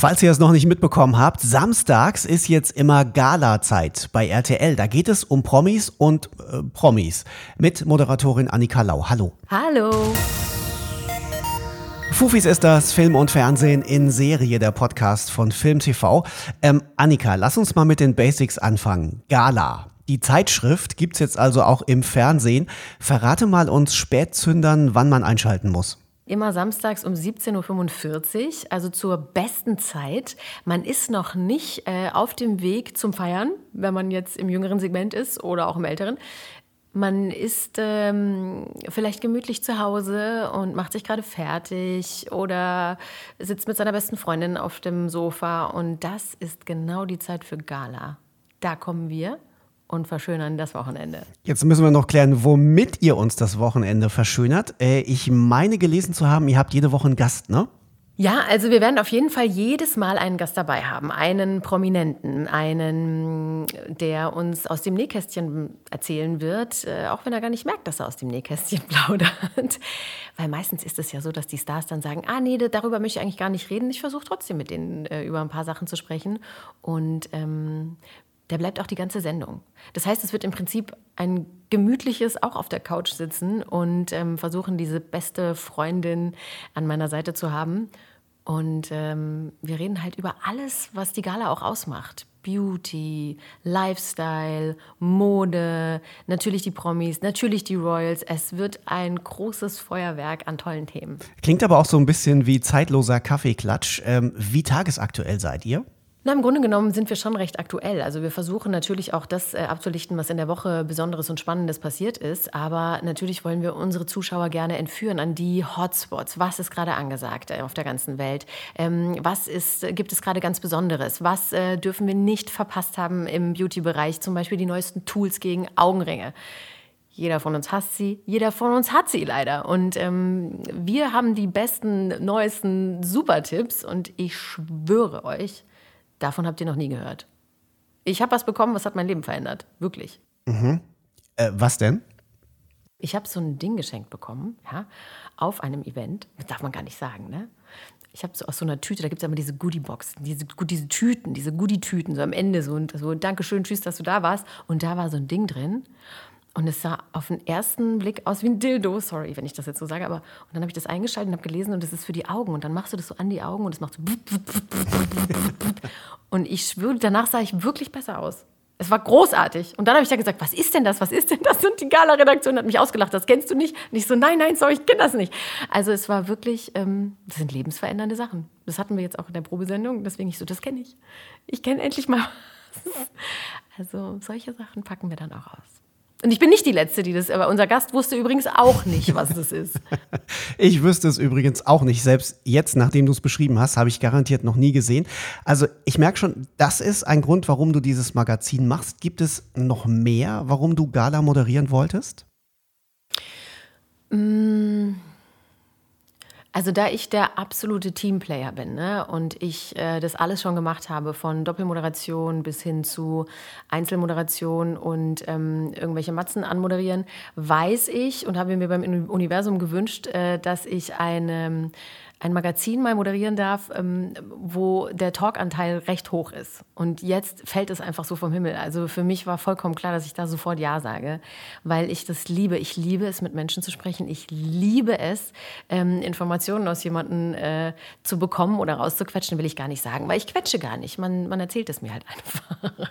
Falls ihr es noch nicht mitbekommen habt, samstags ist jetzt immer Gala-Zeit bei RTL. Da geht es um Promis und äh, Promis mit Moderatorin Annika Lau. Hallo. Hallo. Fufis ist das Film und Fernsehen in Serie, der Podcast von Film TV. Ähm, Annika, lass uns mal mit den Basics anfangen. Gala. Die Zeitschrift gibt's jetzt also auch im Fernsehen. Verrate mal uns Spätzündern, wann man einschalten muss. Immer samstags um 17.45 Uhr, also zur besten Zeit. Man ist noch nicht äh, auf dem Weg zum Feiern, wenn man jetzt im jüngeren Segment ist oder auch im älteren. Man ist ähm, vielleicht gemütlich zu Hause und macht sich gerade fertig oder sitzt mit seiner besten Freundin auf dem Sofa. Und das ist genau die Zeit für Gala. Da kommen wir und verschönern das Wochenende. Jetzt müssen wir noch klären, womit ihr uns das Wochenende verschönert. Äh, ich meine gelesen zu haben, ihr habt jede Woche einen Gast, ne? Ja, also wir werden auf jeden Fall jedes Mal einen Gast dabei haben, einen Prominenten, einen, der uns aus dem Nähkästchen erzählen wird, äh, auch wenn er gar nicht merkt, dass er aus dem Nähkästchen plaudert. Weil meistens ist es ja so, dass die Stars dann sagen, ah nee, darüber möchte ich eigentlich gar nicht reden. Ich versuche trotzdem mit denen äh, über ein paar Sachen zu sprechen. Und ähm, der bleibt auch die ganze Sendung. Das heißt, es wird im Prinzip ein gemütliches auch auf der Couch sitzen und ähm, versuchen, diese beste Freundin an meiner Seite zu haben. Und ähm, wir reden halt über alles, was die Gala auch ausmacht. Beauty, Lifestyle, Mode, natürlich die Promis, natürlich die Royals. Es wird ein großes Feuerwerk an tollen Themen. Klingt aber auch so ein bisschen wie zeitloser Kaffeeklatsch. Ähm, wie tagesaktuell seid ihr? Na, Im Grunde genommen sind wir schon recht aktuell. Also wir versuchen natürlich auch das äh, abzulichten, was in der Woche Besonderes und Spannendes passiert ist. Aber natürlich wollen wir unsere Zuschauer gerne entführen an die Hotspots. Was ist gerade angesagt äh, auf der ganzen Welt? Ähm, was ist, gibt es gerade ganz Besonderes? Was äh, dürfen wir nicht verpasst haben im Beauty-Bereich? Zum Beispiel die neuesten Tools gegen Augenringe. Jeder von uns hasst sie, jeder von uns hat sie leider. Und ähm, wir haben die besten, neuesten Super-Tipps. Und ich schwöre euch, Davon habt ihr noch nie gehört. Ich habe was bekommen, was hat mein Leben verändert. Wirklich. Mhm. Äh, was denn? Ich habe so ein Ding geschenkt bekommen, ja, auf einem Event. Das darf man gar nicht sagen, ne? Ich habe so aus so einer Tüte, da gibt es immer diese Goodie-Boxen, diese, diese Tüten, diese Goodie-Tüten, so am Ende so und so, Dankeschön, tschüss, dass du da warst. Und da war so ein Ding drin. Und es sah auf den ersten Blick aus wie ein Dildo, sorry, wenn ich das jetzt so sage, aber und dann habe ich das eingeschaltet und habe gelesen und das ist für die Augen und dann machst du das so an die Augen und es macht so und ich schwöre, danach sah ich wirklich besser aus. Es war großartig. Und dann habe ich ja gesagt, was ist denn das? Was ist denn das? Und die Gala-Redaktion hat mich ausgelacht. Das kennst du nicht? Und ich so, nein, nein, sorry, ich kenne das nicht. Also es war wirklich, ähm, das sind lebensverändernde Sachen. Das hatten wir jetzt auch in der Probesendung. Deswegen ich so, das kenne ich. Ich kenne endlich mal was. Also solche Sachen packen wir dann auch aus. Und ich bin nicht die Letzte, die das, aber unser Gast wusste übrigens auch nicht, was das ist. ich wüsste es übrigens auch nicht. Selbst jetzt, nachdem du es beschrieben hast, habe ich garantiert noch nie gesehen. Also ich merke schon, das ist ein Grund, warum du dieses Magazin machst. Gibt es noch mehr, warum du Gala moderieren wolltest? Mmh. Also da ich der absolute Teamplayer bin ne, und ich äh, das alles schon gemacht habe, von Doppelmoderation bis hin zu Einzelmoderation und ähm, irgendwelche Matzen anmoderieren, weiß ich und habe mir beim Universum gewünscht, äh, dass ich eine ein Magazin mal moderieren darf, ähm, wo der Talkanteil recht hoch ist. Und jetzt fällt es einfach so vom Himmel. Also für mich war vollkommen klar, dass ich da sofort Ja sage, weil ich das liebe. Ich liebe es, mit Menschen zu sprechen. Ich liebe es, ähm, Informationen aus jemandem äh, zu bekommen oder rauszuquetschen, will ich gar nicht sagen, weil ich quetsche gar nicht. Man, man erzählt es mir halt einfach.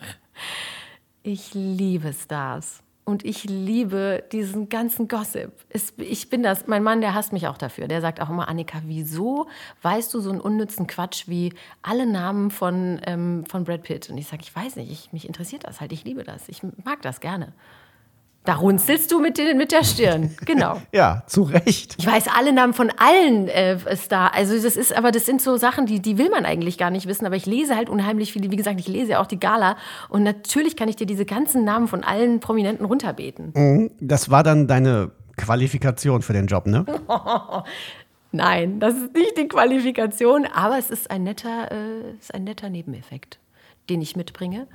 Ich liebe Stars. Und ich liebe diesen ganzen Gossip. Es, ich bin das, mein Mann, der hasst mich auch dafür. Der sagt auch immer, Annika, wieso weißt du so einen unnützen Quatsch wie alle Namen von, ähm, von Brad Pitt? Und ich sage, ich weiß nicht, ich, mich interessiert das halt, ich liebe das, ich mag das gerne. Da runzelst du mit, den, mit der Stirn, genau. ja, zu Recht. Ich weiß alle Namen von allen äh, Stars. Also das ist, aber das sind so Sachen, die, die will man eigentlich gar nicht wissen. Aber ich lese halt unheimlich viele. Wie gesagt, ich lese ja auch die Gala. Und natürlich kann ich dir diese ganzen Namen von allen Prominenten runterbeten. Mhm. Das war dann deine Qualifikation für den Job, ne? Nein, das ist nicht die Qualifikation, aber es ist ein netter, äh, ist ein netter Nebeneffekt, den ich mitbringe,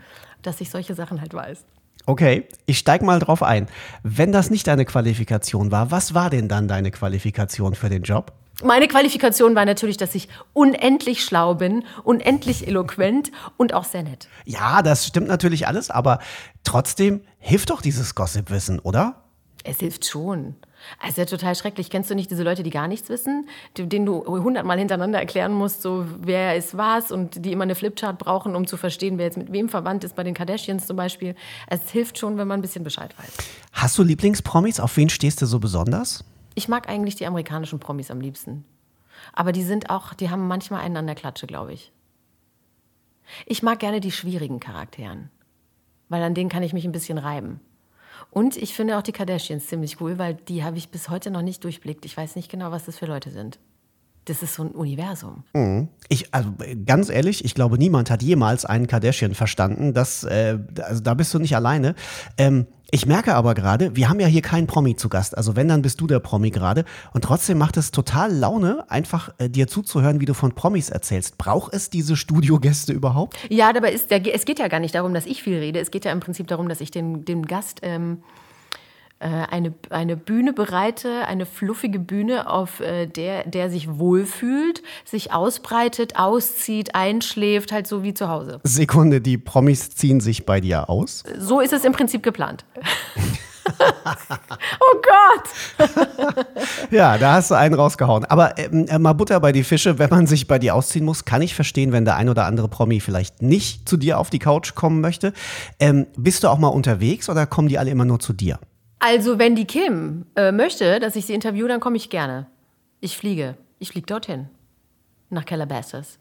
dass ich solche Sachen halt weiß. Okay, ich steig mal drauf ein. Wenn das nicht deine Qualifikation war, was war denn dann deine Qualifikation für den Job? Meine Qualifikation war natürlich, dass ich unendlich schlau bin, unendlich eloquent und auch sehr nett. Ja, das stimmt natürlich alles, aber trotzdem hilft doch dieses Gossip-Wissen, oder? Es hilft schon. Es ist ja total schrecklich. Kennst du nicht diese Leute, die gar nichts wissen, denen du hundertmal hintereinander erklären musst, so wer ist was und die immer eine Flipchart brauchen, um zu verstehen, wer jetzt mit wem verwandt ist, bei den Kardashians zum Beispiel. Es hilft schon, wenn man ein bisschen Bescheid weiß. Hast du Lieblingspromis? Auf wen stehst du so besonders? Ich mag eigentlich die amerikanischen Promis am liebsten. Aber die sind auch, die haben manchmal einen an der Klatsche, glaube ich. Ich mag gerne die schwierigen Charakteren, weil an denen kann ich mich ein bisschen reiben. Und ich finde auch die Kardashians ziemlich cool, weil die habe ich bis heute noch nicht durchblickt. Ich weiß nicht genau, was das für Leute sind. Das ist so ein Universum. Mhm. Ich, also ganz ehrlich, ich glaube, niemand hat jemals einen Kardashian verstanden. Das, äh, also da bist du nicht alleine. Ähm, ich merke aber gerade, wir haben ja hier keinen Promi zu Gast. Also wenn, dann bist du der Promi gerade. Und trotzdem macht es total Laune, einfach äh, dir zuzuhören, wie du von Promis erzählst. Braucht es diese Studiogäste überhaupt? Ja, dabei ist der, es geht ja gar nicht darum, dass ich viel rede. Es geht ja im Prinzip darum, dass ich den, den Gast ähm, äh, eine, eine Bühne bereite, eine fluffige Bühne, auf äh, der der sich wohlfühlt, sich ausbreitet, auszieht, einschläft, halt so wie zu Hause. Sekunde, die Promis ziehen sich bei dir aus? So ist es im Prinzip geplant. oh Gott! ja, da hast du einen rausgehauen. Aber ähm, äh, mal Butter bei die Fische, wenn man sich bei dir ausziehen muss, kann ich verstehen, wenn der ein oder andere Promi vielleicht nicht zu dir auf die Couch kommen möchte. Ähm, bist du auch mal unterwegs oder kommen die alle immer nur zu dir? Also, wenn die Kim äh, möchte, dass ich sie interviewe, dann komme ich gerne. Ich fliege. Ich fliege dorthin. Nach Calabasas.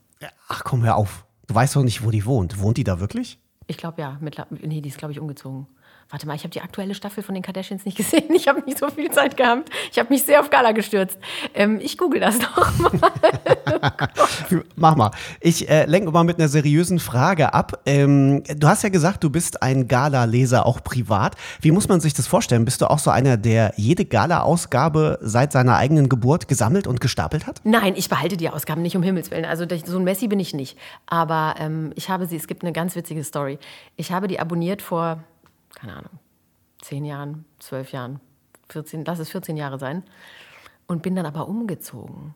Ach komm, hör auf. Du weißt doch nicht, wo die wohnt. Wohnt die da wirklich? Ich glaube ja. Mit, nee, die ist, glaube ich, umgezogen. Warte mal, ich habe die aktuelle Staffel von den Kardashians nicht gesehen. Ich habe nicht so viel Zeit gehabt. Ich habe mich sehr auf Gala gestürzt. Ähm, ich google das doch mal. Mach mal. Ich äh, lenke mal mit einer seriösen Frage ab. Ähm, du hast ja gesagt, du bist ein Gala-Leser, auch privat. Wie muss man sich das vorstellen? Bist du auch so einer, der jede Gala-Ausgabe seit seiner eigenen Geburt gesammelt und gestapelt hat? Nein, ich behalte die Ausgaben nicht, um Himmels Willen. Also so ein Messi bin ich nicht. Aber ähm, ich habe sie, es gibt eine ganz witzige Story. Ich habe die abonniert vor keine Ahnung, zehn Jahren, zwölf Jahren, 14, lass es 14 Jahre sein. Und bin dann aber umgezogen.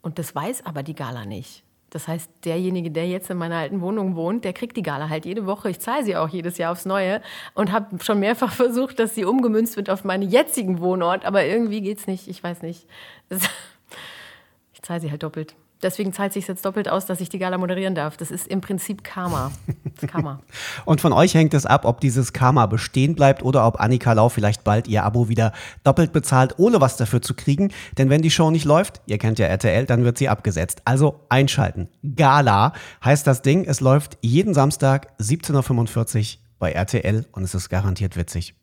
Und das weiß aber die Gala nicht. Das heißt, derjenige, der jetzt in meiner alten Wohnung wohnt, der kriegt die Gala halt jede Woche. Ich zahle sie auch jedes Jahr aufs Neue und habe schon mehrfach versucht, dass sie umgemünzt wird auf meinen jetzigen Wohnort. Aber irgendwie geht es nicht. Ich weiß nicht. Ich zahle sie halt doppelt. Deswegen zahlt sich jetzt doppelt aus, dass ich die Gala moderieren darf. Das ist im Prinzip Karma. Karma. Und von euch hängt es ab, ob dieses Karma bestehen bleibt oder ob Annika Lau vielleicht bald ihr Abo wieder doppelt bezahlt, ohne was dafür zu kriegen. Denn wenn die Show nicht läuft, ihr kennt ja RTL, dann wird sie abgesetzt. Also einschalten. Gala heißt das Ding. Es läuft jeden Samstag 17.45 Uhr bei RTL und es ist garantiert witzig.